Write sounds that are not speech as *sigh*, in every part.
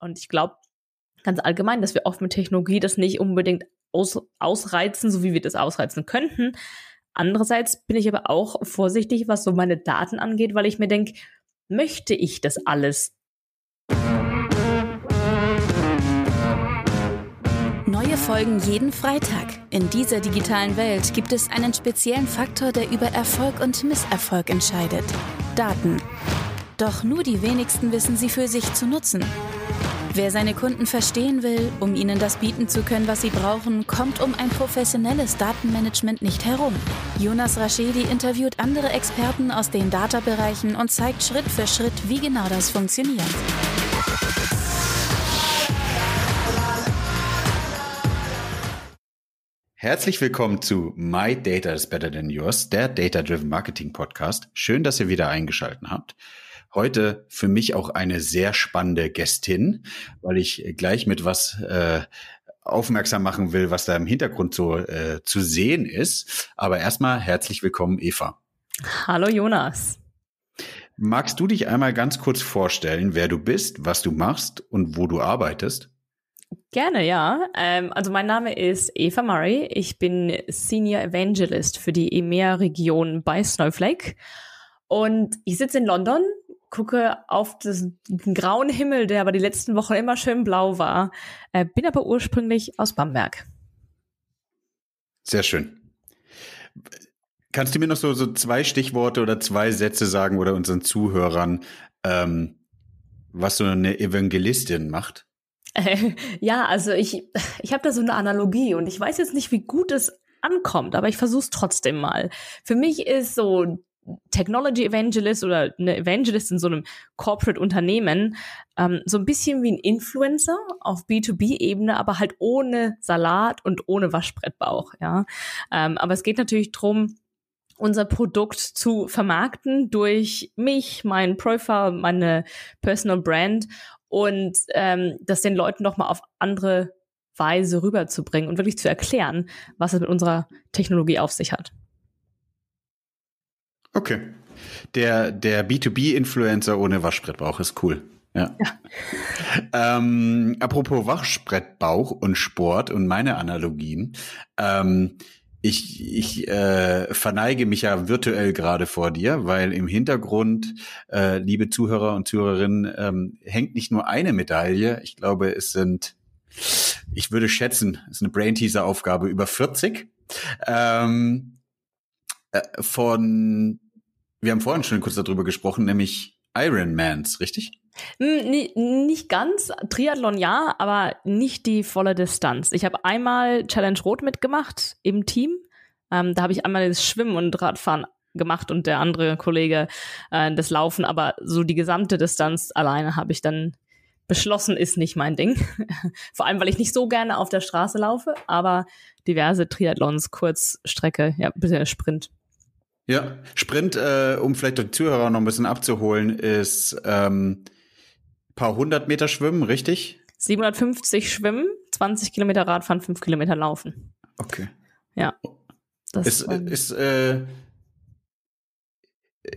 Und ich glaube ganz allgemein, dass wir oft mit Technologie das nicht unbedingt aus, ausreizen, so wie wir das ausreizen könnten. Andererseits bin ich aber auch vorsichtig, was so meine Daten angeht, weil ich mir denke, möchte ich das alles? Neue Folgen jeden Freitag. In dieser digitalen Welt gibt es einen speziellen Faktor, der über Erfolg und Misserfolg entscheidet. Daten. Doch nur die wenigsten wissen sie für sich zu nutzen. Wer seine Kunden verstehen will, um ihnen das bieten zu können, was sie brauchen, kommt um ein professionelles Datenmanagement nicht herum. Jonas Raschedi interviewt andere Experten aus den Data-Bereichen und zeigt Schritt für Schritt, wie genau das funktioniert. Herzlich willkommen zu My Data is Better Than Yours, der Data Driven Marketing Podcast. Schön, dass ihr wieder eingeschaltet habt. Heute für mich auch eine sehr spannende Gästin, weil ich gleich mit was äh, aufmerksam machen will, was da im Hintergrund so äh, zu sehen ist. Aber erstmal herzlich willkommen, Eva. Hallo Jonas. Magst du dich einmal ganz kurz vorstellen, wer du bist, was du machst und wo du arbeitest? Gerne, ja. Ähm, also mein Name ist Eva Murray. Ich bin Senior Evangelist für die EMEA-Region bei Snowflake. Und ich sitze in London, gucke auf den grauen Himmel, der aber die letzten Wochen immer schön blau war. Äh, bin aber ursprünglich aus Bamberg. Sehr schön. Kannst du mir noch so, so zwei Stichworte oder zwei Sätze sagen oder unseren Zuhörern, ähm, was so eine Evangelistin macht? Äh, *laughs* ja, also ich, ich habe da so eine Analogie und ich weiß jetzt nicht, wie gut es ankommt, aber ich versuche es trotzdem mal. Für mich ist so Technology Evangelist oder eine Evangelist in so einem Corporate-Unternehmen ähm, so ein bisschen wie ein Influencer auf B2B-Ebene, aber halt ohne Salat und ohne Waschbrettbauch. Ja, ähm, aber es geht natürlich drum unser Produkt zu vermarkten durch mich, mein Profile, meine Personal Brand und ähm, das den Leuten noch mal auf andere Weise rüberzubringen und wirklich zu erklären, was es mit unserer Technologie auf sich hat. Okay. Der, der B2B-Influencer ohne Waschbrettbauch ist cool. Ja. ja. ähm, apropos Waschbrettbauch und Sport und meine Analogien. Ähm, ich, ich äh, verneige mich ja virtuell gerade vor dir, weil im Hintergrund, äh, liebe Zuhörer und Zuhörerinnen, ähm, hängt nicht nur eine Medaille. Ich glaube, es sind, ich würde schätzen, es ist eine Brain-Teaser-Aufgabe über 40. Ähm, äh, von, wir haben vorhin schon kurz darüber gesprochen, nämlich Ironmans, richtig? Hm, nicht ganz. Triathlon ja, aber nicht die volle Distanz. Ich habe einmal Challenge Rot mitgemacht im Team. Ähm, da habe ich einmal das Schwimmen und Radfahren gemacht und der andere Kollege äh, das Laufen, aber so die gesamte Distanz alleine habe ich dann beschlossen, ist nicht mein Ding. *laughs* Vor allem, weil ich nicht so gerne auf der Straße laufe, aber diverse Triathlons, Kurzstrecke, ja, bisschen Sprint. Ja, Sprint, äh, um vielleicht die Zuhörer noch ein bisschen abzuholen, ist ähm, paar hundert Meter schwimmen, richtig? 750 schwimmen, 20 Kilometer Radfahren, 5 Kilometer laufen. Okay. Ja. Das ist, ist äh,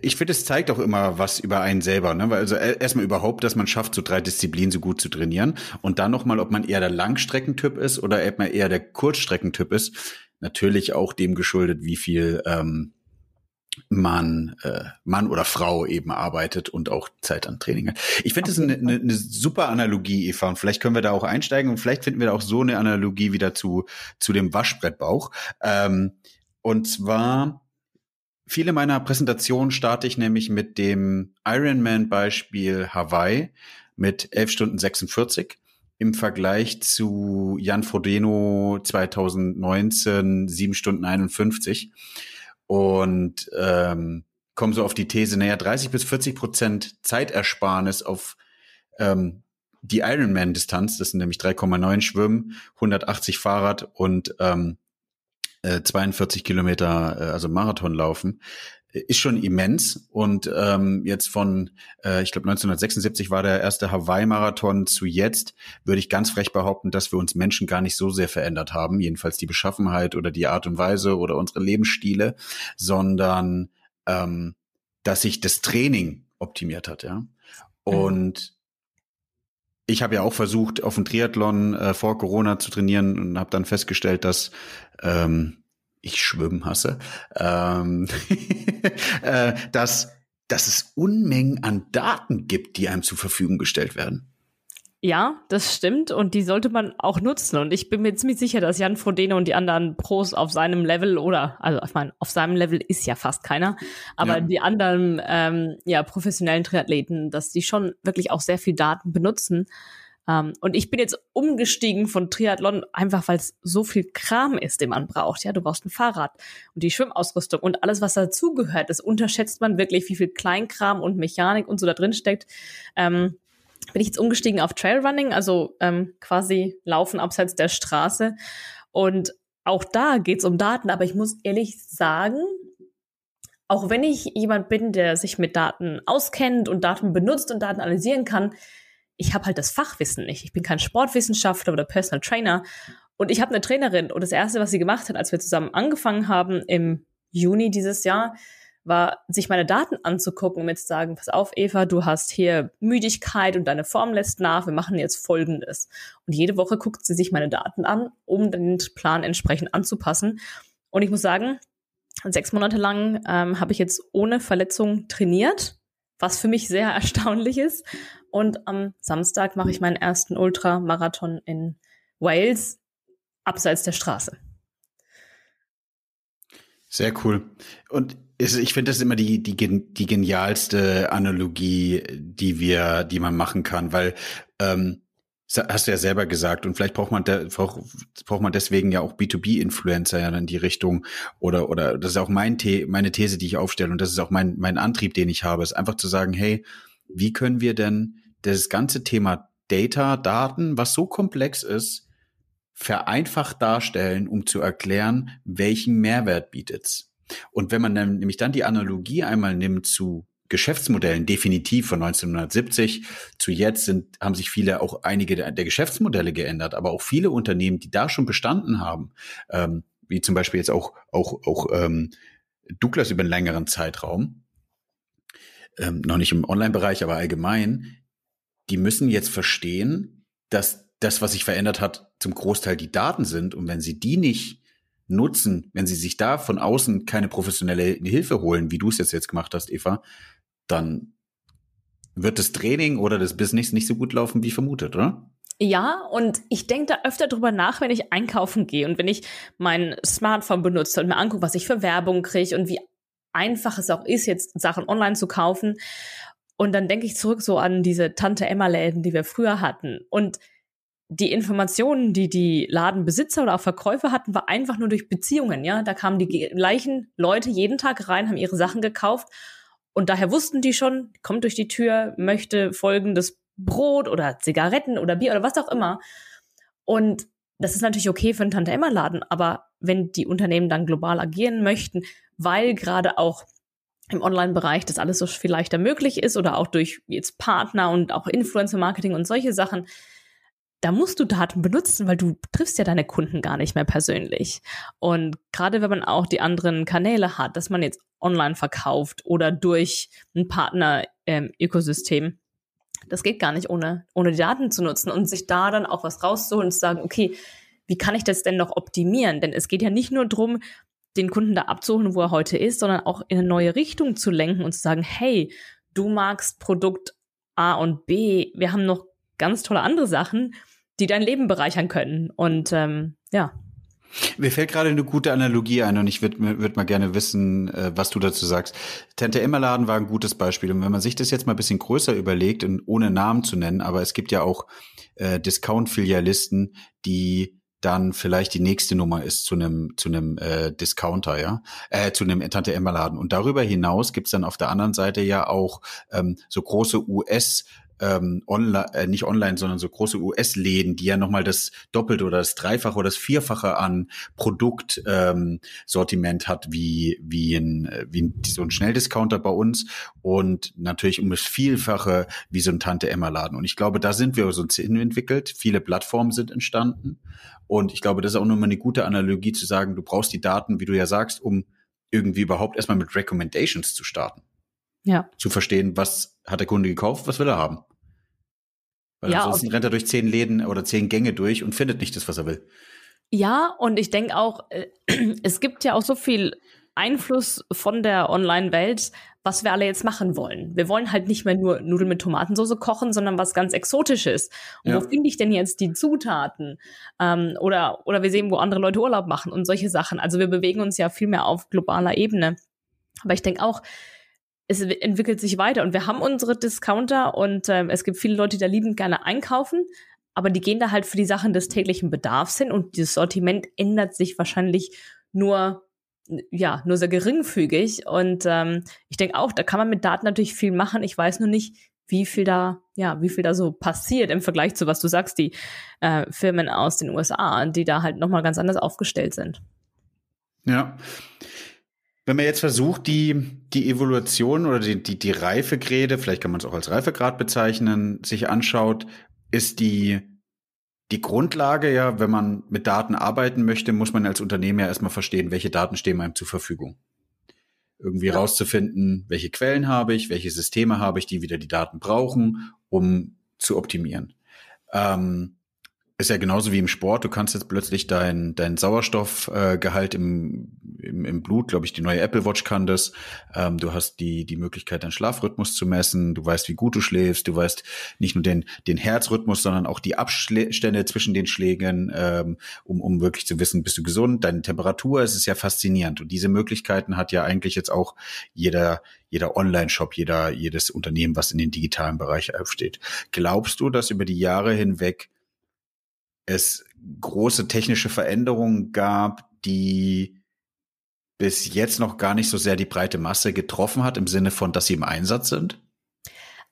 ich finde, es zeigt auch immer was über einen selber, ne? Weil also erstmal überhaupt, dass man schafft, so drei Disziplinen so gut zu trainieren und dann nochmal, ob man eher der Langstreckentyp ist oder ob man eher der Kurzstreckentyp ist. Natürlich auch dem geschuldet, wie viel ähm, man, äh, Mann oder Frau eben arbeitet und auch Zeit an Training hat. Ich finde das eine, eine, eine super Analogie, Eva, und vielleicht können wir da auch einsteigen und vielleicht finden wir da auch so eine Analogie wieder zu, zu dem Waschbrettbauch. Ähm, und zwar, viele meiner Präsentationen starte ich nämlich mit dem Ironman-Beispiel Hawaii mit 11 Stunden 46 im Vergleich zu Jan Frodeno 2019 7 Stunden 51 und ähm, kommen so auf die These, naja, 30 bis 40 Prozent Zeitersparnis auf ähm, die Ironman-Distanz, das sind nämlich 3,9 Schwimmen, 180 Fahrrad und ähm, äh, 42 Kilometer, äh, also Marathon laufen, ist schon immens. Und ähm, jetzt von, äh, ich glaube 1976 war der erste Hawaii-Marathon zu jetzt, würde ich ganz frech behaupten, dass wir uns Menschen gar nicht so sehr verändert haben, jedenfalls die Beschaffenheit oder die Art und Weise oder unsere Lebensstile, sondern ähm, dass sich das Training optimiert hat, ja. Und ich habe ja auch versucht, auf dem Triathlon äh, vor Corona zu trainieren und habe dann festgestellt, dass ähm, ich Schwimmen hasse, ähm, *laughs* äh, dass, dass es Unmengen an Daten gibt, die einem zur Verfügung gestellt werden. Ja, das stimmt und die sollte man auch nutzen. Und ich bin mir ziemlich sicher, dass Jan Frodeno und die anderen Pros auf seinem Level oder, also ich meine, auf seinem Level ist ja fast keiner, aber ja. die anderen ähm, ja, professionellen Triathleten, dass die schon wirklich auch sehr viel Daten benutzen. Ähm, und ich bin jetzt umgestiegen von Triathlon, einfach weil es so viel Kram ist, den man braucht. Ja, du brauchst ein Fahrrad und die Schwimmausrüstung und alles, was dazugehört. Das unterschätzt man wirklich, wie viel Kleinkram und Mechanik und so da drin steckt. Ähm, bin ich jetzt umgestiegen auf Trailrunning, also ähm, quasi Laufen abseits der Straße. Und auch da geht's um Daten, aber ich muss ehrlich sagen, auch wenn ich jemand bin, der sich mit Daten auskennt und Daten benutzt und Daten analysieren kann, ich habe halt das Fachwissen nicht. Ich bin kein Sportwissenschaftler oder Personal Trainer. Und ich habe eine Trainerin und das Erste, was sie gemacht hat, als wir zusammen angefangen haben im Juni dieses Jahr, war, sich meine Daten anzugucken und mir zu sagen, pass auf, Eva, du hast hier Müdigkeit und deine Form lässt nach, wir machen jetzt Folgendes. Und jede Woche guckt sie sich meine Daten an, um den Plan entsprechend anzupassen. Und ich muss sagen, sechs Monate lang ähm, habe ich jetzt ohne Verletzung trainiert, was für mich sehr *laughs* erstaunlich ist. Und am Samstag mache ich meinen ersten Ultramarathon in Wales, abseits der Straße. Sehr cool. Und ich finde das immer die, die, die genialste Analogie, die wir, die man machen kann, weil ähm, hast du ja selber gesagt. Und vielleicht braucht man da, braucht, braucht man deswegen ja auch B2B-Influencer ja in die Richtung. Oder oder das ist auch mein The meine These, die ich aufstelle. Und das ist auch mein mein Antrieb, den ich habe, ist einfach zu sagen, hey, wie können wir denn das ganze Thema Data, Daten, was so komplex ist, vereinfacht darstellen, um zu erklären, welchen Mehrwert bietet's. Und wenn man dann, nämlich dann die Analogie einmal nimmt zu Geschäftsmodellen, definitiv von 1970 zu jetzt sind, haben sich viele auch einige der, der Geschäftsmodelle geändert, aber auch viele Unternehmen, die da schon bestanden haben, ähm, wie zum Beispiel jetzt auch, auch, auch ähm, Douglas über einen längeren Zeitraum, ähm, noch nicht im Online-Bereich, aber allgemein, die müssen jetzt verstehen, dass das, was sich verändert hat, zum Großteil die Daten sind. Und wenn sie die nicht nutzen, wenn sie sich da von außen keine professionelle Hilfe holen, wie du es jetzt jetzt gemacht hast, Eva, dann wird das Training oder das Business nicht so gut laufen wie vermutet, oder? Ja, und ich denke da öfter drüber nach, wenn ich einkaufen gehe und wenn ich mein Smartphone benutze und mir angucke, was ich für Werbung kriege und wie einfach es auch ist, jetzt Sachen online zu kaufen. Und dann denke ich zurück so an diese Tante Emma-Läden, die wir früher hatten. Und die Informationen, die die Ladenbesitzer oder auch Verkäufer hatten, war einfach nur durch Beziehungen. Ja, da kamen die gleichen Leute jeden Tag rein, haben ihre Sachen gekauft und daher wussten die schon, kommt durch die Tür, möchte folgendes Brot oder Zigaretten oder Bier oder was auch immer. Und das ist natürlich okay für einen Tante Emma Laden, aber wenn die Unternehmen dann global agieren möchten, weil gerade auch im Online-Bereich das alles so viel leichter möglich ist oder auch durch jetzt Partner und auch Influencer-Marketing und solche Sachen, da musst du Daten benutzen, weil du triffst ja deine Kunden gar nicht mehr persönlich. Und gerade wenn man auch die anderen Kanäle hat, dass man jetzt online verkauft oder durch ein Partner-Ökosystem, ähm, das geht gar nicht ohne, ohne die Daten zu nutzen und sich da dann auch was rauszuholen und zu sagen, okay, wie kann ich das denn noch optimieren? Denn es geht ja nicht nur darum, den Kunden da abzuholen, wo er heute ist, sondern auch in eine neue Richtung zu lenken und zu sagen, hey, du magst Produkt A und B, wir haben noch ganz tolle andere Sachen, die dein Leben bereichern können. Und ähm, ja. Mir fällt gerade eine gute Analogie ein und ich würde würd mal gerne wissen, äh, was du dazu sagst. Tante Emma Laden war ein gutes Beispiel und wenn man sich das jetzt mal ein bisschen größer überlegt und ohne Namen zu nennen, aber es gibt ja auch äh, Discount-Filialisten, die dann vielleicht die nächste Nummer ist zu einem zu einem äh, Discounter, ja, äh, zu einem Tante Emma Laden. Und darüber hinaus gibt's dann auf der anderen Seite ja auch ähm, so große US ähm, online, äh, nicht online, sondern so große US-Läden, die ja nochmal das Doppelte oder das Dreifache oder das Vierfache an Produktsortiment ähm, hat, wie, wie, ein, wie ein, so ein Schnelldiscounter bei uns und natürlich um das Vielfache wie so ein Tante-Emma-Laden. Und ich glaube, da sind wir so hin entwickelt. Viele Plattformen sind entstanden. Und ich glaube, das ist auch nochmal eine gute Analogie zu sagen, du brauchst die Daten, wie du ja sagst, um irgendwie überhaupt erstmal mit Recommendations zu starten. Ja. Zu verstehen, was hat der Kunde gekauft, was will er haben. Weil ja, ansonsten rennt er durch zehn Läden oder zehn Gänge durch und findet nicht das, was er will. Ja, und ich denke auch, äh, *clears throat* es gibt ja auch so viel Einfluss von der Online-Welt, was wir alle jetzt machen wollen. Wir wollen halt nicht mehr nur Nudeln mit Tomatensauce kochen, sondern was ganz Exotisches. Und ja. wo finde ich denn jetzt die Zutaten? Ähm, oder, oder wir sehen, wo andere Leute Urlaub machen und solche Sachen. Also wir bewegen uns ja viel mehr auf globaler Ebene. Aber ich denke auch, es entwickelt sich weiter und wir haben unsere Discounter und äh, es gibt viele Leute, die da liebend gerne einkaufen, aber die gehen da halt für die Sachen des täglichen Bedarfs hin und dieses Sortiment ändert sich wahrscheinlich nur ja nur sehr geringfügig und ähm, ich denke auch, da kann man mit Daten natürlich viel machen. Ich weiß nur nicht, wie viel da ja wie viel da so passiert im Vergleich zu was du sagst, die äh, Firmen aus den USA, die da halt noch mal ganz anders aufgestellt sind. Ja. Wenn man jetzt versucht, die, die Evolution oder die, die, die Reifegrade, vielleicht kann man es auch als Reifegrad bezeichnen, sich anschaut, ist die, die Grundlage ja, wenn man mit Daten arbeiten möchte, muss man als Unternehmen ja erstmal verstehen, welche Daten stehen einem zur Verfügung. Irgendwie ja. rauszufinden, welche Quellen habe ich, welche Systeme habe ich, die wieder die Daten brauchen, um zu optimieren. Ähm, ist ja genauso wie im Sport. Du kannst jetzt plötzlich dein, dein Sauerstoffgehalt äh, im, im, im Blut, glaube ich, die neue Apple Watch kann das. Ähm, du hast die, die Möglichkeit, deinen Schlafrhythmus zu messen. Du weißt, wie gut du schläfst. Du weißt nicht nur den, den Herzrhythmus, sondern auch die Abstände zwischen den Schlägen, ähm, um, um wirklich zu wissen, bist du gesund, deine Temperatur. Es ist ja faszinierend. Und diese Möglichkeiten hat ja eigentlich jetzt auch jeder, jeder Online-Shop, jeder, jedes Unternehmen, was in den digitalen Bereich aufsteht. Glaubst du, dass über die Jahre hinweg es große technische Veränderungen gab, die bis jetzt noch gar nicht so sehr die breite Masse getroffen hat, im Sinne von, dass sie im Einsatz sind?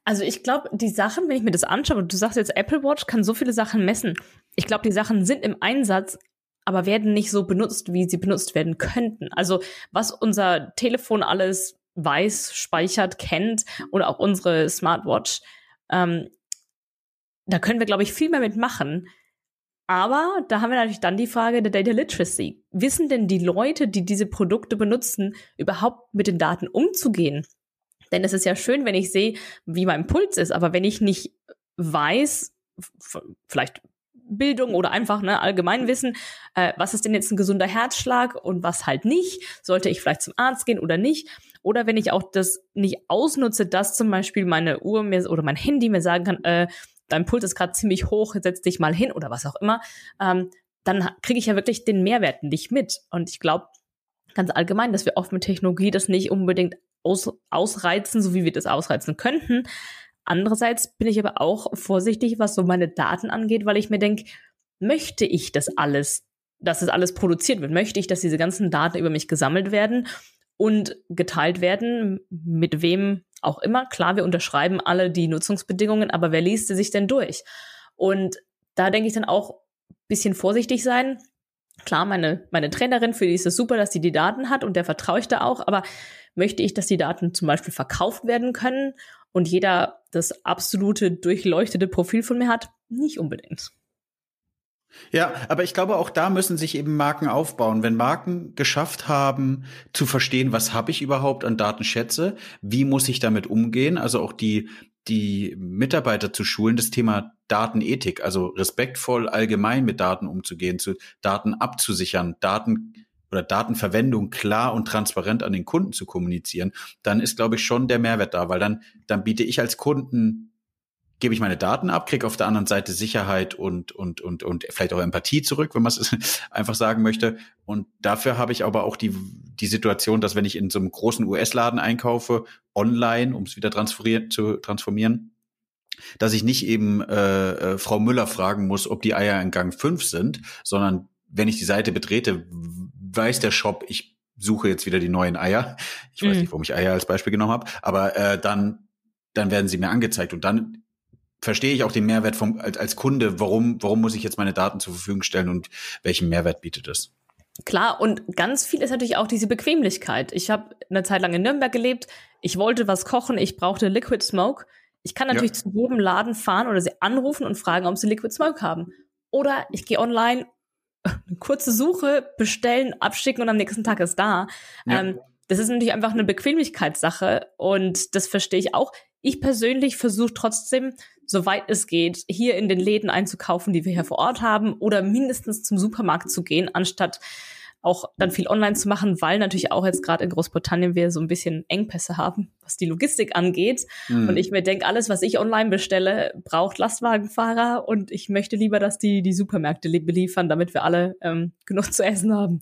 Also ich glaube, die Sachen, wenn ich mir das anschaue, du sagst jetzt, Apple Watch kann so viele Sachen messen. Ich glaube, die Sachen sind im Einsatz, aber werden nicht so benutzt, wie sie benutzt werden könnten. Also was unser Telefon alles weiß, speichert, kennt oder auch unsere Smartwatch, ähm, da können wir, glaube ich, viel mehr mitmachen. Aber da haben wir natürlich dann die Frage der Data Literacy. Wissen denn die Leute, die diese Produkte benutzen, überhaupt mit den Daten umzugehen? Denn es ist ja schön, wenn ich sehe, wie mein Puls ist, aber wenn ich nicht weiß, vielleicht Bildung oder einfach ne, allgemein wissen, äh, was ist denn jetzt ein gesunder Herzschlag und was halt nicht, sollte ich vielleicht zum Arzt gehen oder nicht. Oder wenn ich auch das nicht ausnutze, dass zum Beispiel meine Uhr mir oder mein Handy mir sagen kann, äh, dein Puls ist gerade ziemlich hoch, setz dich mal hin oder was auch immer, ähm, dann kriege ich ja wirklich den Mehrwert nicht mit. Und ich glaube ganz allgemein, dass wir oft mit Technologie das nicht unbedingt aus, ausreizen, so wie wir das ausreizen könnten. Andererseits bin ich aber auch vorsichtig, was so meine Daten angeht, weil ich mir denke, möchte ich das alles, dass das alles produziert wird? Möchte ich, dass diese ganzen Daten über mich gesammelt werden und geteilt werden? Mit wem auch immer. Klar, wir unterschreiben alle die Nutzungsbedingungen, aber wer liest sie sich denn durch? Und da denke ich dann auch bisschen vorsichtig sein. Klar, meine, meine Trainerin, für die ist es super, dass sie die Daten hat und der vertraue ich da auch, aber möchte ich, dass die Daten zum Beispiel verkauft werden können und jeder das absolute durchleuchtete Profil von mir hat? Nicht unbedingt. Ja, aber ich glaube, auch da müssen sich eben Marken aufbauen. Wenn Marken geschafft haben, zu verstehen, was habe ich überhaupt an Datenschätze, wie muss ich damit umgehen, also auch die, die Mitarbeiter zu schulen, das Thema Datenethik, also respektvoll allgemein mit Daten umzugehen, zu Daten abzusichern, Daten oder Datenverwendung klar und transparent an den Kunden zu kommunizieren, dann ist, glaube ich, schon der Mehrwert da, weil dann, dann biete ich als Kunden gebe ich meine Daten ab, kriege auf der anderen Seite Sicherheit und, und, und, und vielleicht auch Empathie zurück, wenn man es *laughs* einfach sagen möchte. Und dafür habe ich aber auch die, die Situation, dass wenn ich in so einem großen US-Laden einkaufe, online, um es wieder zu transformieren, dass ich nicht eben äh, äh, Frau Müller fragen muss, ob die Eier in Gang 5 sind, sondern wenn ich die Seite betrete, weiß der Shop, ich suche jetzt wieder die neuen Eier. Ich weiß mhm. nicht, warum ich Eier als Beispiel genommen habe, aber äh, dann dann werden sie mir angezeigt und dann verstehe ich auch den Mehrwert vom, als, als Kunde, warum, warum muss ich jetzt meine Daten zur Verfügung stellen und welchen Mehrwert bietet es? Klar, und ganz viel ist natürlich auch diese Bequemlichkeit. Ich habe eine Zeit lang in Nürnberg gelebt, ich wollte was kochen, ich brauchte Liquid Smoke. Ich kann natürlich ja. zu jedem Laden fahren oder sie anrufen und fragen, ob sie Liquid Smoke haben. Oder ich gehe online, *laughs* kurze Suche, bestellen, abschicken und am nächsten Tag ist da. Ja. Ähm, das ist natürlich einfach eine Bequemlichkeitssache und das verstehe ich auch. Ich persönlich versuche trotzdem soweit es geht, hier in den Läden einzukaufen, die wir hier vor Ort haben, oder mindestens zum Supermarkt zu gehen, anstatt auch dann viel online zu machen, weil natürlich auch jetzt gerade in Großbritannien wir so ein bisschen Engpässe haben, was die Logistik angeht. Mhm. Und ich mir denke, alles, was ich online bestelle, braucht Lastwagenfahrer und ich möchte lieber, dass die die Supermärkte beliefern, damit wir alle ähm, genug zu essen haben.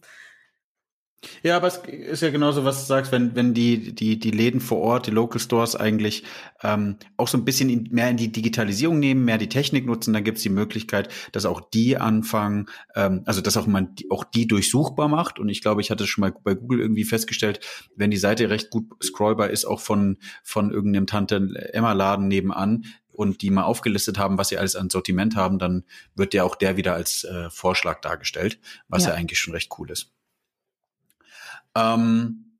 Ja, aber es ist ja genauso, was du sagst, wenn, wenn die, die, die Läden vor Ort, die Local Stores eigentlich ähm, auch so ein bisschen in, mehr in die Digitalisierung nehmen, mehr die Technik nutzen, dann gibt es die Möglichkeit, dass auch die anfangen, ähm, also dass auch man die, auch die durchsuchbar macht. Und ich glaube, ich hatte schon mal bei Google irgendwie festgestellt, wenn die Seite recht gut scrollbar ist, auch von, von irgendeinem Tante-Emma-Laden nebenan, und die mal aufgelistet haben, was sie alles an Sortiment haben, dann wird ja auch der wieder als äh, Vorschlag dargestellt, was ja. ja eigentlich schon recht cool ist. Ähm,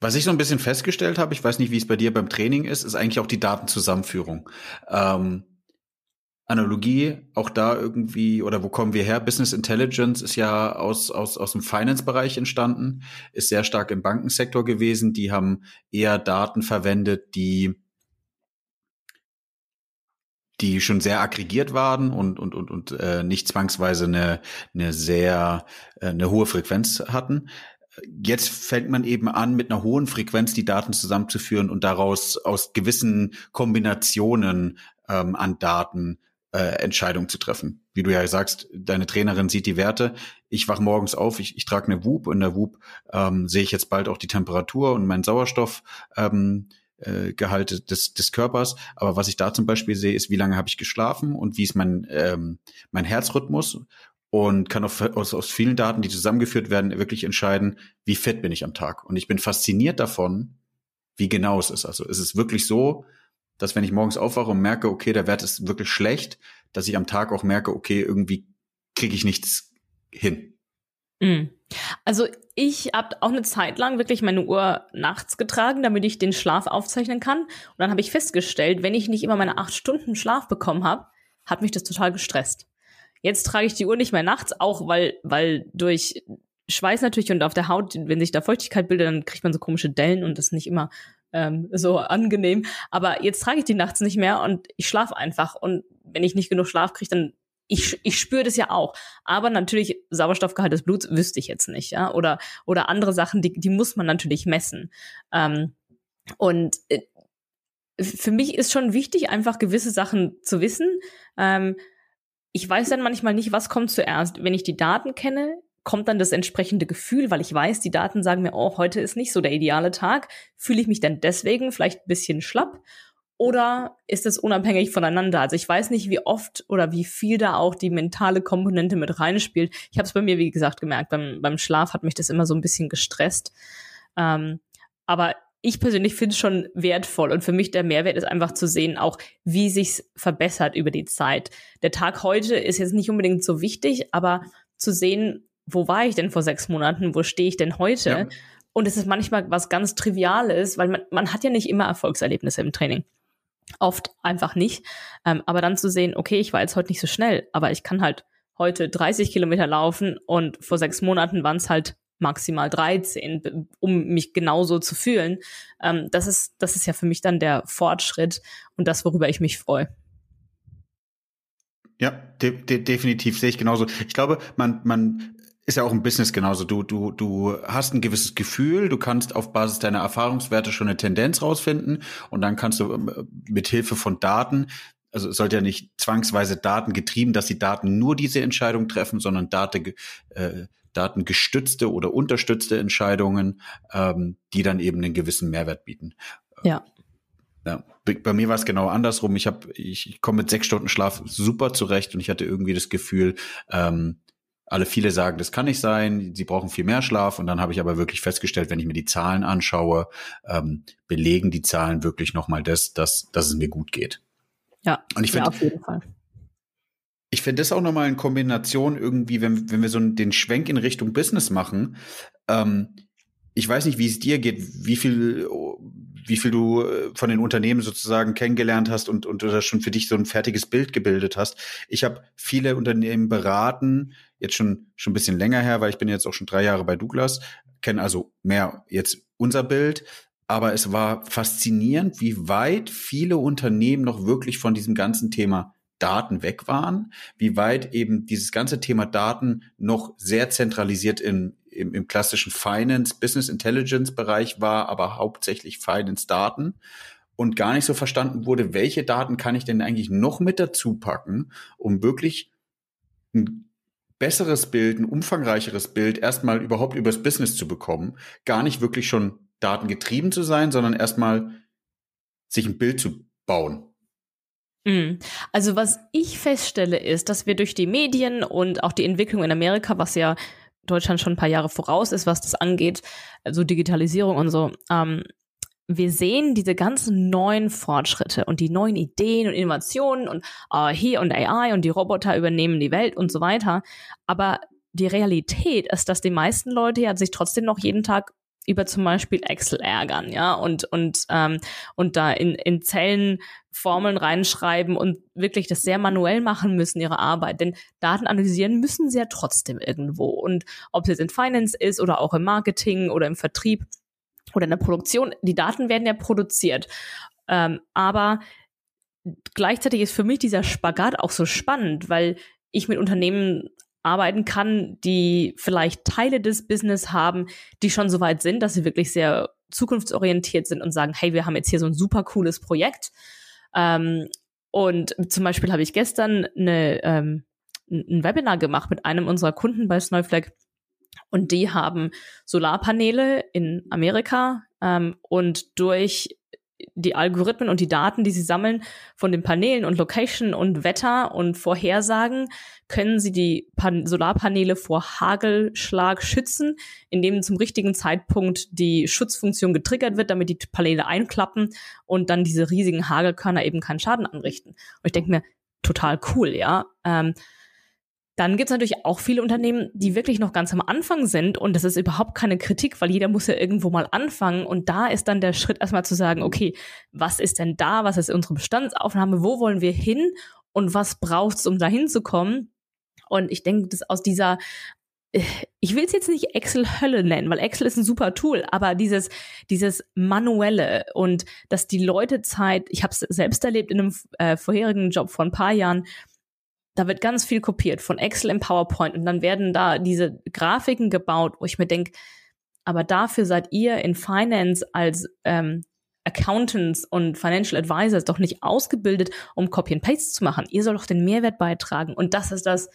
was ich so ein bisschen festgestellt habe, ich weiß nicht, wie es bei dir beim Training ist, ist eigentlich auch die Datenzusammenführung. Ähm, Analogie, auch da irgendwie, oder wo kommen wir her? Business Intelligence ist ja aus, aus, aus dem Finance-Bereich entstanden, ist sehr stark im Bankensektor gewesen. Die haben eher Daten verwendet, die die schon sehr aggregiert waren und und und und äh, nicht zwangsweise eine eine sehr äh, eine hohe Frequenz hatten. Jetzt fängt man eben an, mit einer hohen Frequenz die Daten zusammenzuführen und daraus aus gewissen Kombinationen ähm, an Daten äh, Entscheidungen zu treffen. Wie du ja sagst, deine Trainerin sieht die Werte. Ich wach morgens auf, ich, ich trage eine WUP. In der WUP ähm, sehe ich jetzt bald auch die Temperatur und meinen Sauerstoff. Ähm, äh, Gehalt des, des Körpers. Aber was ich da zum Beispiel sehe, ist, wie lange habe ich geschlafen und wie ist mein, ähm, mein Herzrhythmus und kann auf, aus, aus vielen Daten, die zusammengeführt werden, wirklich entscheiden, wie fit bin ich am Tag. Und ich bin fasziniert davon, wie genau es ist. Also ist es wirklich so, dass wenn ich morgens aufwache und merke, okay, der Wert ist wirklich schlecht, dass ich am Tag auch merke, okay, irgendwie kriege ich nichts hin. Mhm. Also ich habe auch eine Zeit lang wirklich meine Uhr nachts getragen, damit ich den Schlaf aufzeichnen kann. Und dann habe ich festgestellt, wenn ich nicht immer meine acht Stunden Schlaf bekommen habe, hat mich das total gestresst. Jetzt trage ich die Uhr nicht mehr nachts, auch weil, weil durch Schweiß natürlich und auf der Haut, wenn sich da Feuchtigkeit bildet, dann kriegt man so komische Dellen und das ist nicht immer ähm, so angenehm. Aber jetzt trage ich die nachts nicht mehr und ich schlafe einfach. Und wenn ich nicht genug Schlaf kriege, dann ich, ich spüre das ja auch. Aber natürlich, Sauerstoffgehalt des Bluts wüsste ich jetzt nicht, ja. Oder, oder andere Sachen, die, die muss man natürlich messen. Ähm, und äh, für mich ist schon wichtig, einfach gewisse Sachen zu wissen. Ähm, ich weiß dann manchmal nicht, was kommt zuerst. Wenn ich die Daten kenne, kommt dann das entsprechende Gefühl, weil ich weiß, die Daten sagen mir, oh, heute ist nicht so der ideale Tag. Fühle ich mich dann deswegen vielleicht ein bisschen schlapp? Oder ist es unabhängig voneinander? Also ich weiß nicht, wie oft oder wie viel da auch die mentale Komponente mit reinspielt. Ich habe es bei mir, wie gesagt, gemerkt, beim, beim Schlaf hat mich das immer so ein bisschen gestresst. Ähm, aber ich persönlich finde es schon wertvoll und für mich der Mehrwert ist einfach zu sehen, auch wie sich's verbessert über die Zeit. Der Tag heute ist jetzt nicht unbedingt so wichtig, aber zu sehen, wo war ich denn vor sechs Monaten, wo stehe ich denn heute? Ja. Und es ist manchmal was ganz Triviales, weil man, man hat ja nicht immer Erfolgserlebnisse im Training. Oft einfach nicht. Ähm, aber dann zu sehen, okay, ich war jetzt heute nicht so schnell, aber ich kann halt heute 30 Kilometer laufen und vor sechs Monaten waren es halt maximal 13, um mich genauso zu fühlen. Ähm, das ist, das ist ja für mich dann der Fortschritt und das, worüber ich mich freue. Ja, de de definitiv sehe ich genauso. Ich glaube, man, man ist ja auch ein Business genauso. Du, du, du hast ein gewisses Gefühl, du kannst auf Basis deiner Erfahrungswerte schon eine Tendenz rausfinden und dann kannst du ähm, mit Hilfe von Daten, also es sollte ja nicht zwangsweise Daten getrieben, dass die Daten nur diese Entscheidung treffen, sondern Daten, äh, datengestützte oder unterstützte Entscheidungen, ähm, die dann eben einen gewissen Mehrwert bieten. Ja. Ja, bei mir war es genau andersrum. Ich habe, ich, ich komme mit sechs Stunden Schlaf super zurecht und ich hatte irgendwie das Gefühl, ähm, alle viele sagen, das kann nicht sein, sie brauchen viel mehr Schlaf. Und dann habe ich aber wirklich festgestellt, wenn ich mir die Zahlen anschaue, ähm, belegen die Zahlen wirklich nochmal das, dass, dass es mir gut geht. Ja, und ich finde, ja, auf jeden Fall. Ich finde das auch nochmal in Kombination irgendwie, wenn, wenn wir so den Schwenk in Richtung Business machen. Ähm, ich weiß nicht, wie es dir geht, wie viel wie viel du äh, von den Unternehmen sozusagen kennengelernt hast und, und oder schon für dich so ein fertiges Bild gebildet hast. Ich habe viele Unternehmen beraten, jetzt schon, schon ein bisschen länger her, weil ich bin jetzt auch schon drei Jahre bei Douglas, kenne also mehr jetzt unser Bild, aber es war faszinierend, wie weit viele Unternehmen noch wirklich von diesem ganzen Thema Daten weg waren, wie weit eben dieses ganze Thema Daten noch sehr zentralisiert in, im, im klassischen Finance, Business Intelligence Bereich war, aber hauptsächlich Finance Daten und gar nicht so verstanden wurde, welche Daten kann ich denn eigentlich noch mit dazu packen, um wirklich ein besseres Bild, ein umfangreicheres Bild erstmal überhaupt übers Business zu bekommen, gar nicht wirklich schon datengetrieben zu sein, sondern erstmal sich ein Bild zu bauen. Mhm. Also was ich feststelle ist, dass wir durch die Medien und auch die Entwicklung in Amerika, was ja Deutschland schon ein paar Jahre voraus ist, was das angeht, also Digitalisierung und so, ähm, wir sehen diese ganzen neuen Fortschritte und die neuen Ideen und Innovationen und äh, hier und AI und die Roboter übernehmen die Welt und so weiter. Aber die Realität ist, dass die meisten Leute ja sich trotzdem noch jeden Tag über zum Beispiel Excel ärgern, ja, und, und, ähm, und da in, in Zellen Formeln reinschreiben und wirklich das sehr manuell machen müssen, ihre Arbeit. Denn Daten analysieren müssen sie ja trotzdem irgendwo. Und ob es jetzt in Finance ist oder auch im Marketing oder im Vertrieb oder in der Produktion, die Daten werden ja produziert. Ähm, aber gleichzeitig ist für mich dieser Spagat auch so spannend, weil ich mit Unternehmen arbeiten kann, die vielleicht Teile des Business haben, die schon so weit sind, dass sie wirklich sehr zukunftsorientiert sind und sagen, hey, wir haben jetzt hier so ein super cooles Projekt. Ähm, und zum Beispiel habe ich gestern eine, ähm, ein Webinar gemacht mit einem unserer Kunden bei Snowflake. Und die haben Solarpaneele in Amerika ähm, und durch die Algorithmen und die Daten, die sie sammeln von den Paneelen und Location und Wetter und Vorhersagen, können sie die Pan Solarpaneele vor Hagelschlag schützen, indem zum richtigen Zeitpunkt die Schutzfunktion getriggert wird, damit die Paneele einklappen und dann diese riesigen Hagelkörner eben keinen Schaden anrichten. Und ich denke mir, total cool, ja. Ähm, dann gibt es natürlich auch viele Unternehmen, die wirklich noch ganz am Anfang sind und das ist überhaupt keine Kritik, weil jeder muss ja irgendwo mal anfangen und da ist dann der Schritt erstmal zu sagen, okay, was ist denn da, was ist unsere Bestandsaufnahme, wo wollen wir hin und was braucht es, um da hinzukommen? Und ich denke, dass aus dieser äh, ich will es jetzt nicht Excel-Hölle nennen, weil Excel ist ein super Tool, aber dieses, dieses manuelle und dass die Leute Zeit, ich habe es selbst erlebt in einem äh, vorherigen Job vor ein paar Jahren, da wird ganz viel kopiert von Excel im PowerPoint und dann werden da diese Grafiken gebaut, wo ich mir denke, aber dafür seid ihr in Finance als ähm, Accountants und Financial Advisors doch nicht ausgebildet, um Copy and Paste zu machen. Ihr sollt doch den Mehrwert beitragen. Und das ist das,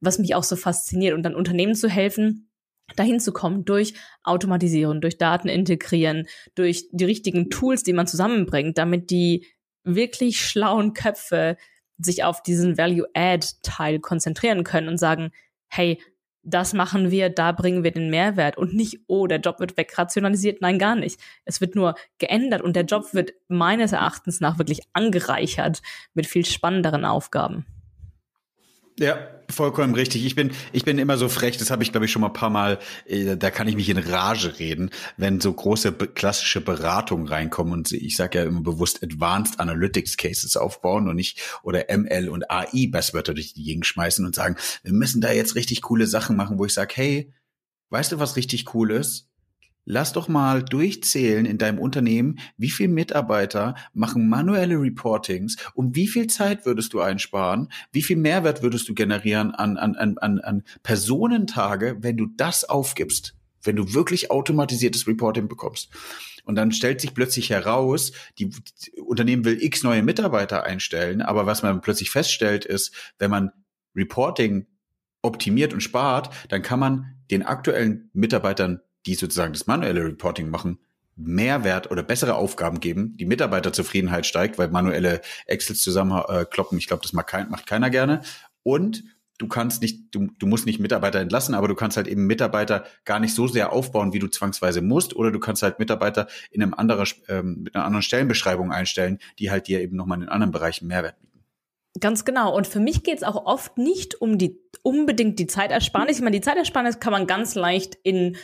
was mich auch so fasziniert. Und dann Unternehmen zu helfen, dahin zu kommen durch Automatisieren, durch Daten integrieren, durch die richtigen Tools, die man zusammenbringt, damit die wirklich schlauen Köpfe sich auf diesen Value-Add-Teil konzentrieren können und sagen, hey, das machen wir, da bringen wir den Mehrwert und nicht, oh, der Job wird wegrationalisiert. Nein, gar nicht. Es wird nur geändert und der Job wird meines Erachtens nach wirklich angereichert mit viel spannenderen Aufgaben. Ja, vollkommen richtig. Ich bin, ich bin immer so frech, das habe ich glaube ich schon mal ein paar Mal, äh, da kann ich mich in Rage reden, wenn so große klassische Beratungen reinkommen und ich sage ja immer bewusst Advanced Analytics Cases aufbauen und nicht oder ML und AI Bestwörter durch die Gegend schmeißen und sagen, wir müssen da jetzt richtig coole Sachen machen, wo ich sage, hey, weißt du, was richtig cool ist? Lass doch mal durchzählen in deinem Unternehmen, wie viele Mitarbeiter machen manuelle Reportings und wie viel Zeit würdest du einsparen, wie viel Mehrwert würdest du generieren an, an, an, an Personentage, wenn du das aufgibst, wenn du wirklich automatisiertes Reporting bekommst. Und dann stellt sich plötzlich heraus, die, die Unternehmen will x neue Mitarbeiter einstellen, aber was man plötzlich feststellt ist, wenn man Reporting optimiert und spart, dann kann man den aktuellen Mitarbeitern die sozusagen das manuelle Reporting machen, Mehrwert oder bessere Aufgaben geben, die Mitarbeiterzufriedenheit steigt, weil manuelle Excels zusammenkloppen, ich glaube, das macht, kein, macht keiner gerne. Und du kannst nicht, du, du musst nicht Mitarbeiter entlassen, aber du kannst halt eben Mitarbeiter gar nicht so sehr aufbauen, wie du zwangsweise musst, oder du kannst halt Mitarbeiter in einem anderen, ähm, mit einer anderen Stellenbeschreibung einstellen, die halt dir eben nochmal in anderen Bereichen Mehrwert bieten. Ganz genau. Und für mich geht es auch oft nicht um die unbedingt die Zeitersparnis. Ich meine, die Zeitersparnis kann man ganz leicht in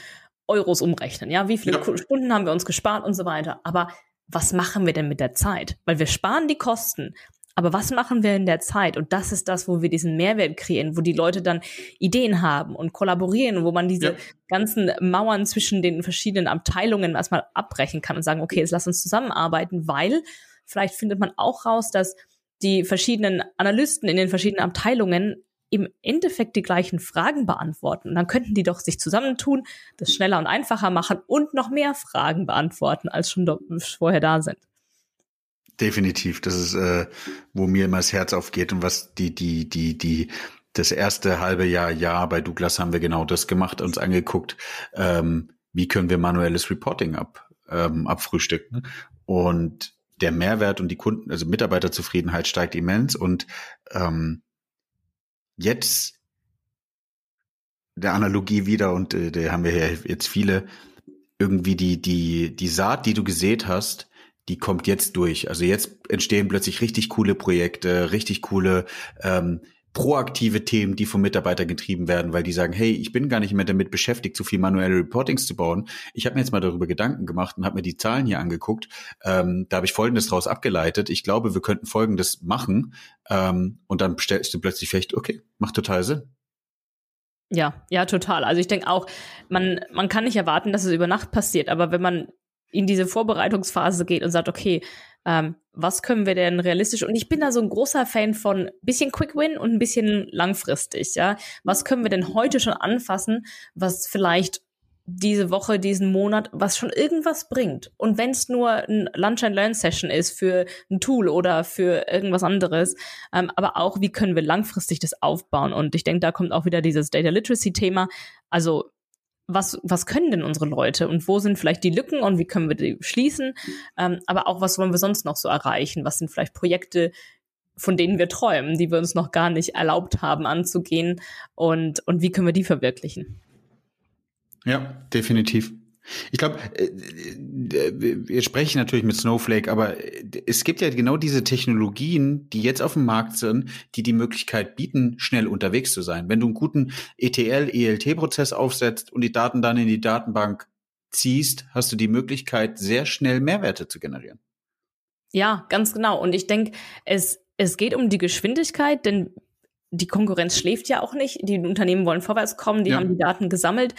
Euros umrechnen. Ja, wie viele ja. Stunden haben wir uns gespart und so weiter. Aber was machen wir denn mit der Zeit? Weil wir sparen die Kosten, Aber was machen wir in der Zeit? Und das ist das, wo wir diesen Mehrwert kreieren, wo die Leute dann Ideen haben und kollaborieren, wo man diese ja. ganzen Mauern zwischen den verschiedenen Abteilungen erstmal abbrechen kann und sagen, okay, jetzt lass uns zusammenarbeiten, weil vielleicht findet man auch raus, dass die verschiedenen Analysten in den verschiedenen Abteilungen im Endeffekt die gleichen Fragen beantworten. Und dann könnten die doch sich zusammentun, das schneller und einfacher machen und noch mehr Fragen beantworten, als schon vorher da sind. Definitiv. Das ist, äh, wo mir immer das Herz aufgeht und was die, die, die, die, das erste halbe Jahr, Jahr bei Douglas haben wir genau das gemacht, uns angeguckt, ähm, wie können wir manuelles Reporting ab, ähm, abfrühstücken. Und der Mehrwert und die Kunden, also Mitarbeiterzufriedenheit steigt immens und ähm, jetzt der Analogie wieder und äh, da haben wir ja jetzt viele irgendwie die die die Saat, die du gesät hast, die kommt jetzt durch. Also jetzt entstehen plötzlich richtig coole Projekte, richtig coole ähm, proaktive Themen, die vom Mitarbeiter getrieben werden, weil die sagen, hey, ich bin gar nicht mehr damit beschäftigt, so viel manuelle Reportings zu bauen. Ich habe mir jetzt mal darüber Gedanken gemacht und habe mir die Zahlen hier angeguckt. Ähm, da habe ich Folgendes daraus abgeleitet. Ich glaube, wir könnten Folgendes machen. Ähm, und dann stellst du plötzlich fest, okay, macht total Sinn. Ja, ja, total. Also ich denke auch, man, man kann nicht erwarten, dass es über Nacht passiert, aber wenn man in diese Vorbereitungsphase geht und sagt, okay, ähm, was können wir denn realistisch? Und ich bin da so ein großer Fan von bisschen Quick Win und ein bisschen langfristig, ja. Was können wir denn heute schon anfassen, was vielleicht diese Woche, diesen Monat, was schon irgendwas bringt. Und wenn es nur ein Lunch and Learn Session ist für ein Tool oder für irgendwas anderes, ähm, aber auch, wie können wir langfristig das aufbauen? Und ich denke, da kommt auch wieder dieses Data Literacy Thema. Also was, was können denn unsere Leute und wo sind vielleicht die Lücken und wie können wir die schließen? Ähm, aber auch, was wollen wir sonst noch so erreichen? Was sind vielleicht Projekte, von denen wir träumen, die wir uns noch gar nicht erlaubt haben anzugehen und, und wie können wir die verwirklichen? Ja, definitiv. Ich glaube, äh, äh, wir sprechen natürlich mit Snowflake, aber es gibt ja genau diese Technologien, die jetzt auf dem Markt sind, die die Möglichkeit bieten, schnell unterwegs zu sein. Wenn du einen guten ETL, ELT-Prozess aufsetzt und die Daten dann in die Datenbank ziehst, hast du die Möglichkeit, sehr schnell Mehrwerte zu generieren. Ja, ganz genau. Und ich denke, es, es geht um die Geschwindigkeit, denn die Konkurrenz schläft ja auch nicht. Die Unternehmen wollen vorwärts kommen, die ja. haben die Daten gesammelt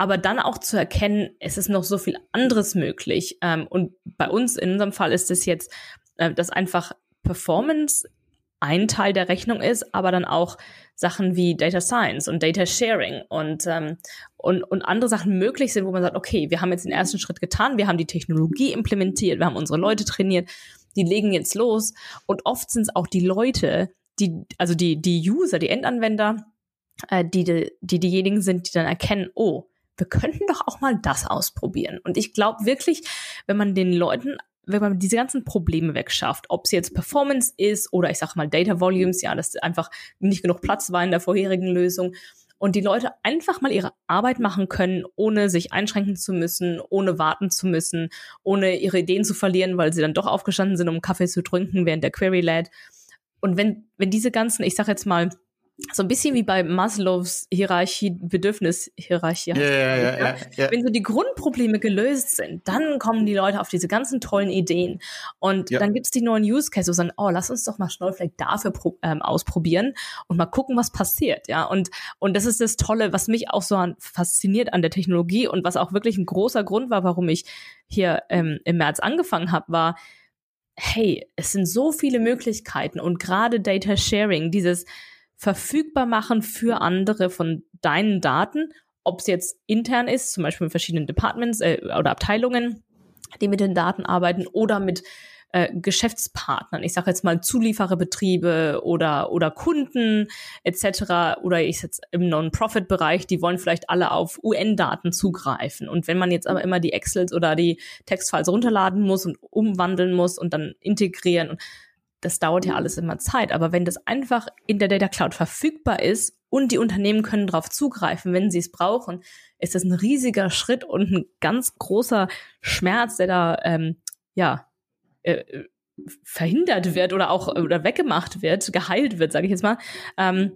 aber dann auch zu erkennen, es ist noch so viel anderes möglich. Ähm, und bei uns, in unserem Fall, ist es jetzt, äh, dass einfach Performance ein Teil der Rechnung ist, aber dann auch Sachen wie Data Science und Data Sharing und, ähm, und, und andere Sachen möglich sind, wo man sagt, okay, wir haben jetzt den ersten Schritt getan, wir haben die Technologie implementiert, wir haben unsere Leute trainiert, die legen jetzt los. Und oft sind es auch die Leute, die, also die, die User, die Endanwender, äh, die, die diejenigen sind, die dann erkennen, oh, wir könnten doch auch mal das ausprobieren. Und ich glaube wirklich, wenn man den Leuten wenn man diese ganzen Probleme wegschafft, ob es jetzt Performance ist oder ich sag mal Data Volumes, ja, dass einfach nicht genug Platz war in der vorherigen Lösung und die Leute einfach mal ihre Arbeit machen können, ohne sich einschränken zu müssen, ohne warten zu müssen, ohne ihre Ideen zu verlieren, weil sie dann doch aufgestanden sind, um Kaffee zu trinken, während der Query lädt. Und wenn, wenn diese ganzen, ich sag jetzt mal, so ein bisschen wie bei Maslows Hierarchie, Bedürfnishierarchie. Ja, ja, ja, ja, ja, Wenn so die Grundprobleme gelöst sind, dann kommen die Leute auf diese ganzen tollen Ideen. Und dann gibt's die neuen Use Cases, wo sagen, oh, lass uns doch mal Snowflake dafür ähm, ausprobieren und mal gucken, was passiert. Ja, und, und das ist das Tolle, was mich auch so an, fasziniert an der Technologie und was auch wirklich ein großer Grund war, warum ich hier ähm, im März angefangen habe, war, hey, es sind so viele Möglichkeiten und gerade Data Sharing, dieses verfügbar machen für andere von deinen Daten, ob es jetzt intern ist, zum Beispiel mit verschiedenen Departments äh, oder Abteilungen, die mit den Daten arbeiten oder mit äh, Geschäftspartnern, ich sage jetzt mal Zuliefererbetriebe oder oder Kunden etc. oder ich jetzt im Non-Profit-Bereich, die wollen vielleicht alle auf UN-Daten zugreifen. Und wenn man jetzt aber immer die Excels oder die Textfiles runterladen muss und umwandeln muss und dann integrieren und das dauert ja alles immer Zeit. Aber wenn das einfach in der Data Cloud verfügbar ist und die Unternehmen können darauf zugreifen, wenn sie es brauchen, ist das ein riesiger Schritt und ein ganz großer Schmerz, der da ähm, ja äh, verhindert wird oder auch oder weggemacht wird, geheilt wird, sage ich jetzt mal. Ähm,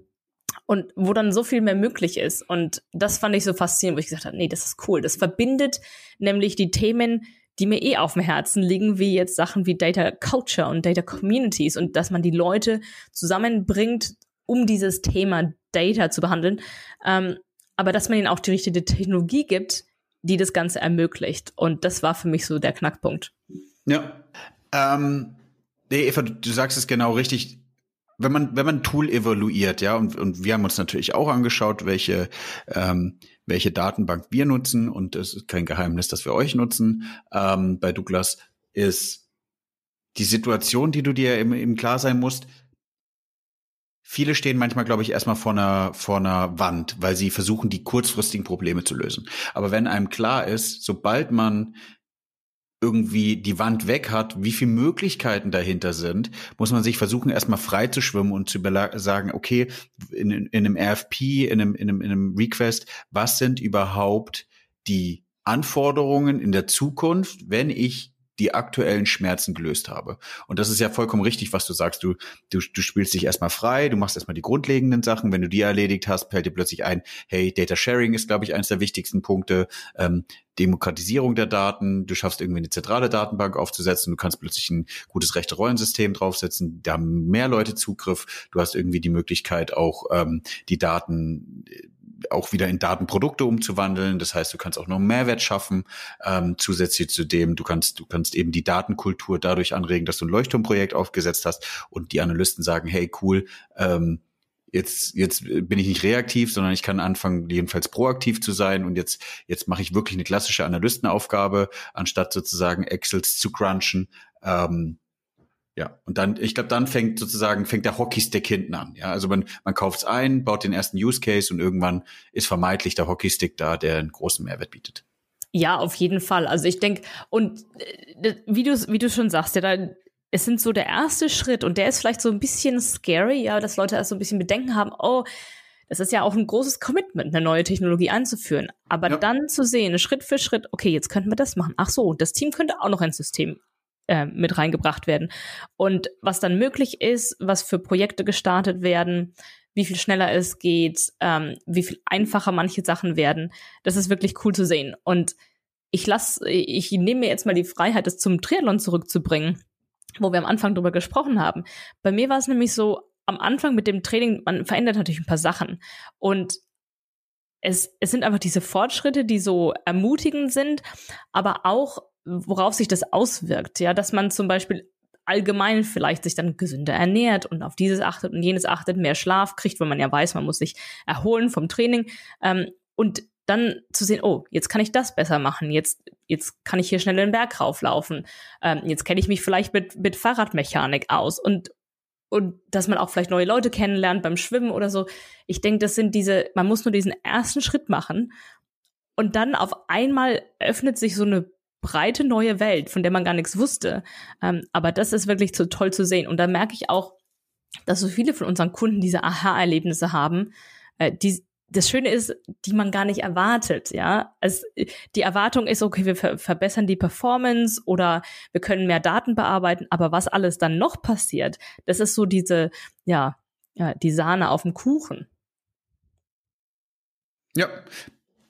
und wo dann so viel mehr möglich ist. Und das fand ich so faszinierend, wo ich gesagt habe, nee, das ist cool. Das verbindet nämlich die Themen, die mir eh auf dem Herzen liegen, wie jetzt Sachen wie Data Culture und Data Communities und dass man die Leute zusammenbringt, um dieses Thema Data zu behandeln. Ähm, aber dass man ihnen auch die richtige Technologie gibt, die das Ganze ermöglicht. Und das war für mich so der Knackpunkt. Ja. Ähm, nee, Eva, du sagst es genau richtig wenn man wenn man Tool evaluiert, ja, und, und wir haben uns natürlich auch angeschaut, welche ähm, welche Datenbank wir nutzen und es ist kein Geheimnis, dass wir euch nutzen. Ähm, bei Douglas ist die Situation, die du dir im, im klar sein musst. Viele stehen manchmal, glaube ich, erstmal vor einer, vor einer Wand, weil sie versuchen, die kurzfristigen Probleme zu lösen. Aber wenn einem klar ist, sobald man irgendwie die Wand weg hat, wie viele Möglichkeiten dahinter sind, muss man sich versuchen, erstmal frei zu schwimmen und zu sagen, okay, in, in einem RFP, in einem, in, einem, in einem Request, was sind überhaupt die Anforderungen in der Zukunft, wenn ich die aktuellen Schmerzen gelöst habe. Und das ist ja vollkommen richtig, was du sagst. Du, du, du spielst dich erstmal frei, du machst erstmal die grundlegenden Sachen. Wenn du die erledigt hast, fällt dir plötzlich ein, hey, Data Sharing ist, glaube ich, eines der wichtigsten Punkte. Ähm, Demokratisierung der Daten, du schaffst irgendwie eine zentrale Datenbank aufzusetzen, du kannst plötzlich ein gutes rechte Rollensystem draufsetzen, da haben mehr Leute Zugriff, du hast irgendwie die Möglichkeit auch ähm, die Daten auch wieder in Datenprodukte umzuwandeln. Das heißt, du kannst auch noch Mehrwert schaffen. Ähm, zusätzlich zu dem, du kannst, du kannst eben die Datenkultur dadurch anregen, dass du ein Leuchtturmprojekt aufgesetzt hast und die Analysten sagen, hey, cool, ähm, jetzt, jetzt bin ich nicht reaktiv, sondern ich kann anfangen, jedenfalls proaktiv zu sein und jetzt, jetzt mache ich wirklich eine klassische Analystenaufgabe, anstatt sozusagen Excels zu crunchen. Ähm, ja, und dann, ich glaube, dann fängt sozusagen, fängt der Hockeystick hinten an. Ja, also man, man kauft es ein, baut den ersten Use Case und irgendwann ist vermeintlich der Hockeystick da, der einen großen Mehrwert bietet. Ja, auf jeden Fall. Also ich denke, und äh, wie du, wie du schon sagst, ja, da, es sind so der erste Schritt und der ist vielleicht so ein bisschen scary, ja, dass Leute erst so ein bisschen Bedenken haben, oh, das ist ja auch ein großes Commitment, eine neue Technologie einzuführen. Aber ja. dann zu sehen, Schritt für Schritt, okay, jetzt könnten wir das machen. Ach so, das Team könnte auch noch ein System äh, mit reingebracht werden. Und was dann möglich ist, was für Projekte gestartet werden, wie viel schneller es geht, ähm, wie viel einfacher manche Sachen werden, das ist wirklich cool zu sehen. Und ich lasse, ich nehme mir jetzt mal die Freiheit, das zum Triathlon zurückzubringen, wo wir am Anfang drüber gesprochen haben. Bei mir war es nämlich so, am Anfang mit dem Training, man verändert natürlich ein paar Sachen. Und es, es sind einfach diese Fortschritte, die so ermutigend sind, aber auch worauf sich das auswirkt. Ja, dass man zum Beispiel allgemein vielleicht sich dann gesünder ernährt und auf dieses achtet und jenes achtet, mehr Schlaf kriegt, weil man ja weiß, man muss sich erholen vom Training. Ähm, und dann zu sehen, oh, jetzt kann ich das besser machen, jetzt, jetzt kann ich hier schnell den Berg rauflaufen, ähm, jetzt kenne ich mich vielleicht mit, mit Fahrradmechanik aus und, und dass man auch vielleicht neue Leute kennenlernt beim Schwimmen oder so. Ich denke, das sind diese, man muss nur diesen ersten Schritt machen und dann auf einmal öffnet sich so eine breite neue Welt, von der man gar nichts wusste. Ähm, aber das ist wirklich so toll zu sehen. Und da merke ich auch, dass so viele von unseren Kunden diese Aha-Erlebnisse haben, äh, die, das Schöne ist, die man gar nicht erwartet, ja. Es, die Erwartung ist, okay, wir ver verbessern die Performance oder wir können mehr Daten bearbeiten, aber was alles dann noch passiert, das ist so diese, ja, ja die Sahne auf dem Kuchen. Ja,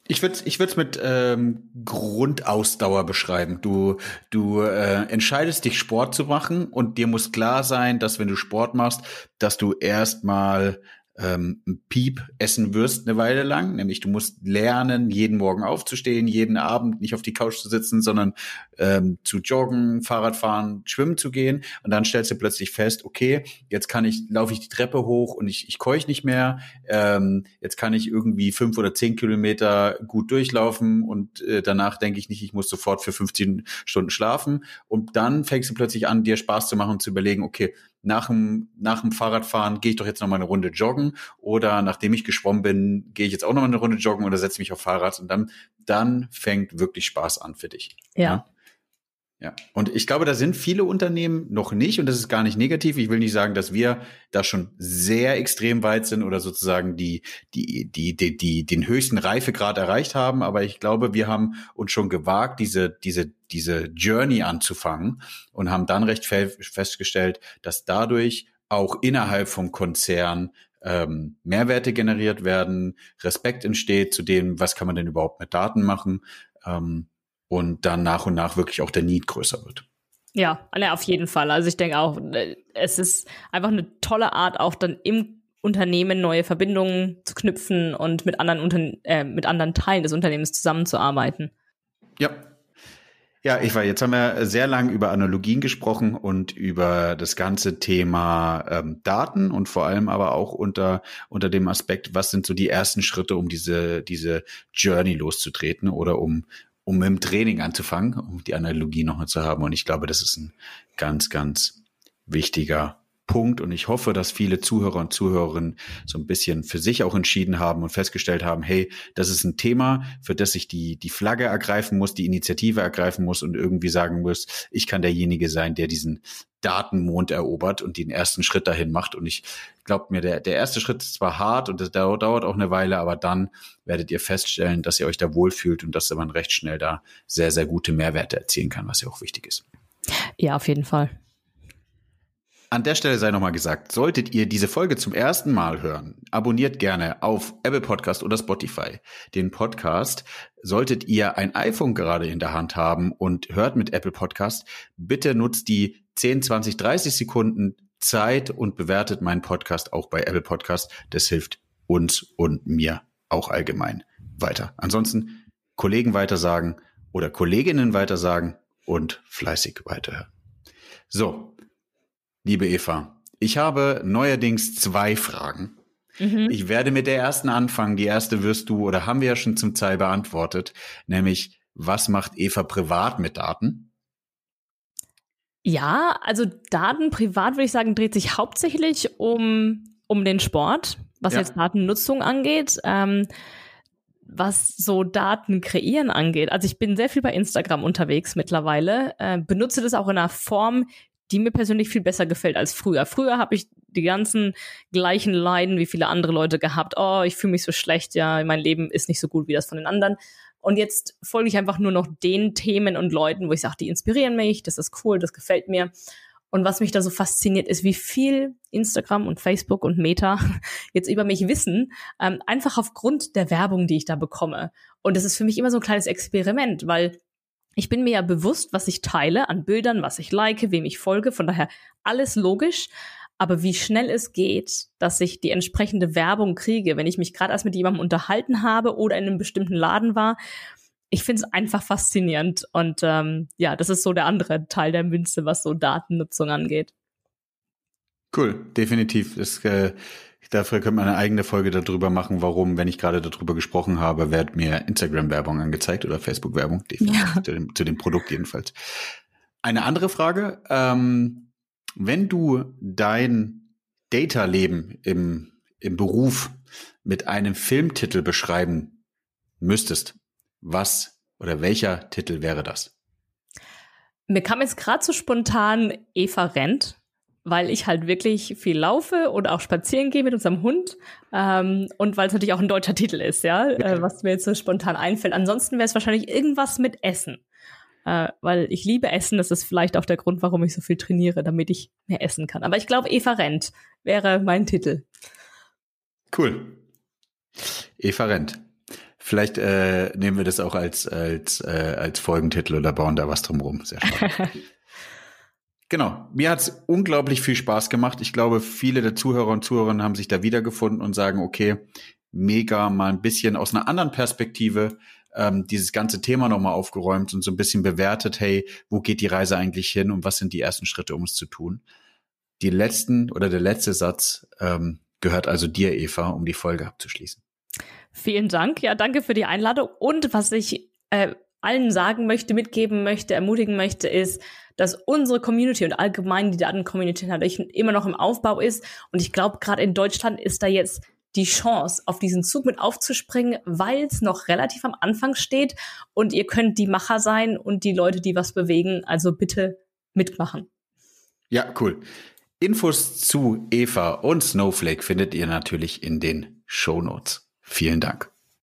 ich würde ich würde mit ähm, Grundausdauer beschreiben. Du du äh, entscheidest dich Sport zu machen und dir muss klar sein, dass wenn du Sport machst, dass du erstmal ähm, Piep essen wirst eine Weile lang. Nämlich du musst lernen, jeden Morgen aufzustehen, jeden Abend nicht auf die Couch zu sitzen, sondern ähm, zu joggen, Fahrrad fahren, schwimmen zu gehen. Und dann stellst du plötzlich fest, okay, jetzt kann ich, laufe ich die Treppe hoch und ich, ich keuch nicht mehr. Ähm, jetzt kann ich irgendwie fünf oder zehn Kilometer gut durchlaufen und äh, danach denke ich nicht, ich muss sofort für 15 Stunden schlafen. Und dann fängst du plötzlich an, dir Spaß zu machen und zu überlegen, okay, nach dem, nach dem Fahrradfahren gehe ich doch jetzt noch mal eine Runde joggen oder nachdem ich geschwommen bin, gehe ich jetzt auch noch mal eine Runde joggen oder setze mich auf Fahrrad und dann, dann fängt wirklich Spaß an für dich. Ja. ja. Ja, und ich glaube, da sind viele Unternehmen noch nicht und das ist gar nicht negativ. Ich will nicht sagen, dass wir da schon sehr extrem weit sind oder sozusagen die, die, die, die, die den höchsten Reifegrad erreicht haben, aber ich glaube, wir haben uns schon gewagt, diese, diese, diese Journey anzufangen und haben dann recht festgestellt, dass dadurch auch innerhalb vom Konzern ähm, Mehrwerte generiert werden, Respekt entsteht zu dem, was kann man denn überhaupt mit Daten machen. Ähm, und dann nach und nach wirklich auch der Need größer wird. Ja, auf jeden Fall. Also ich denke auch, äh, es ist einfach eine tolle Art, auch dann im Unternehmen neue Verbindungen zu knüpfen und mit anderen, Unter äh, mit anderen Teilen des Unternehmens zusammenzuarbeiten. Ja. Ja, ich war, jetzt haben wir sehr lang über Analogien gesprochen und über das ganze Thema ähm, Daten und vor allem aber auch unter, unter dem Aspekt, was sind so die ersten Schritte, um diese, diese Journey loszutreten oder um, um dem Training anzufangen, um die Analogie noch mal zu haben. Und ich glaube, das ist ein ganz, ganz wichtiger Punkt und ich hoffe, dass viele Zuhörer und Zuhörerinnen so ein bisschen für sich auch entschieden haben und festgestellt haben, hey, das ist ein Thema, für das ich die, die Flagge ergreifen muss, die Initiative ergreifen muss und irgendwie sagen muss, ich kann derjenige sein, der diesen Datenmond erobert und den ersten Schritt dahin macht. Und ich glaube mir, der, der erste Schritt ist zwar hart und das dauert, dauert auch eine Weile, aber dann werdet ihr feststellen, dass ihr euch da wohlfühlt und dass man recht schnell da sehr, sehr gute Mehrwerte erzielen kann, was ja auch wichtig ist. Ja, auf jeden Fall. An der Stelle sei nochmal gesagt, solltet ihr diese Folge zum ersten Mal hören, abonniert gerne auf Apple Podcast oder Spotify den Podcast. Solltet ihr ein iPhone gerade in der Hand haben und hört mit Apple Podcast, bitte nutzt die 10, 20, 30 Sekunden Zeit und bewertet meinen Podcast auch bei Apple Podcast. Das hilft uns und mir auch allgemein weiter. Ansonsten Kollegen weitersagen oder Kolleginnen weitersagen und fleißig weiterhören. So, liebe Eva, ich habe neuerdings zwei Fragen. Mhm. Ich werde mit der ersten anfangen. Die erste wirst du oder haben wir ja schon zum Teil beantwortet, nämlich was macht Eva privat mit Daten? Ja, also Daten privat würde ich sagen, dreht sich hauptsächlich um, um den Sport, was ja. jetzt Datennutzung angeht. Ähm, was so Daten kreieren angeht. Also ich bin sehr viel bei Instagram unterwegs mittlerweile, äh, benutze das auch in einer Form, die mir persönlich viel besser gefällt als früher. Früher habe ich die ganzen gleichen Leiden wie viele andere Leute gehabt. Oh, ich fühle mich so schlecht, ja, mein Leben ist nicht so gut wie das von den anderen. Und jetzt folge ich einfach nur noch den Themen und Leuten, wo ich sage, die inspirieren mich, das ist cool, das gefällt mir. Und was mich da so fasziniert, ist, wie viel Instagram und Facebook und Meta *laughs* jetzt über mich wissen, ähm, einfach aufgrund der Werbung, die ich da bekomme. Und das ist für mich immer so ein kleines Experiment, weil ich bin mir ja bewusst, was ich teile an Bildern, was ich like, wem ich folge, von daher alles logisch. Aber wie schnell es geht, dass ich die entsprechende Werbung kriege, wenn ich mich gerade erst mit jemandem unterhalten habe oder in einem bestimmten Laden war, ich finde es einfach faszinierend. Und ähm, ja, das ist so der andere Teil der Münze, was so Datennutzung angeht. Cool, definitiv. Das äh, Dafür könnte man eine eigene Folge darüber machen, warum, wenn ich gerade darüber gesprochen habe, wird mir Instagram-Werbung angezeigt oder Facebook-Werbung, ja. zu, dem, zu dem Produkt jedenfalls. Eine andere Frage, ähm, wenn du dein Data-Leben im, im Beruf mit einem Filmtitel beschreiben müsstest, was oder welcher Titel wäre das? Mir kam jetzt gerade so spontan Eva Rent weil ich halt wirklich viel laufe und auch spazieren gehe mit unserem Hund ähm, und weil es natürlich auch ein deutscher Titel ist, ja, äh, was mir jetzt so spontan einfällt. Ansonsten wäre es wahrscheinlich irgendwas mit Essen, äh, weil ich liebe Essen. Das ist vielleicht auch der Grund, warum ich so viel trainiere, damit ich mehr essen kann. Aber ich glaube, Eva Rent wäre mein Titel. Cool. Eva Rent. Vielleicht äh, nehmen wir das auch als als äh, als Folgentitel oder bauen da was drumherum. Sehr spannend. *laughs* Genau. Mir hat's unglaublich viel Spaß gemacht. Ich glaube, viele der Zuhörer und Zuhörerinnen haben sich da wiedergefunden und sagen, okay, mega mal ein bisschen aus einer anderen Perspektive ähm, dieses ganze Thema nochmal aufgeräumt und so ein bisschen bewertet, hey, wo geht die Reise eigentlich hin und was sind die ersten Schritte, um es zu tun? Die letzten oder der letzte Satz ähm, gehört also dir, Eva, um die Folge abzuschließen. Vielen Dank. Ja, danke für die Einladung. Und was ich äh, allen sagen möchte, mitgeben möchte, ermutigen möchte, ist, dass unsere Community und allgemein die Daten-Community natürlich immer noch im Aufbau ist. Und ich glaube, gerade in Deutschland ist da jetzt die Chance, auf diesen Zug mit aufzuspringen, weil es noch relativ am Anfang steht und ihr könnt die Macher sein und die Leute, die was bewegen. Also bitte mitmachen. Ja, cool. Infos zu Eva und Snowflake findet ihr natürlich in den Show Notes. Vielen Dank.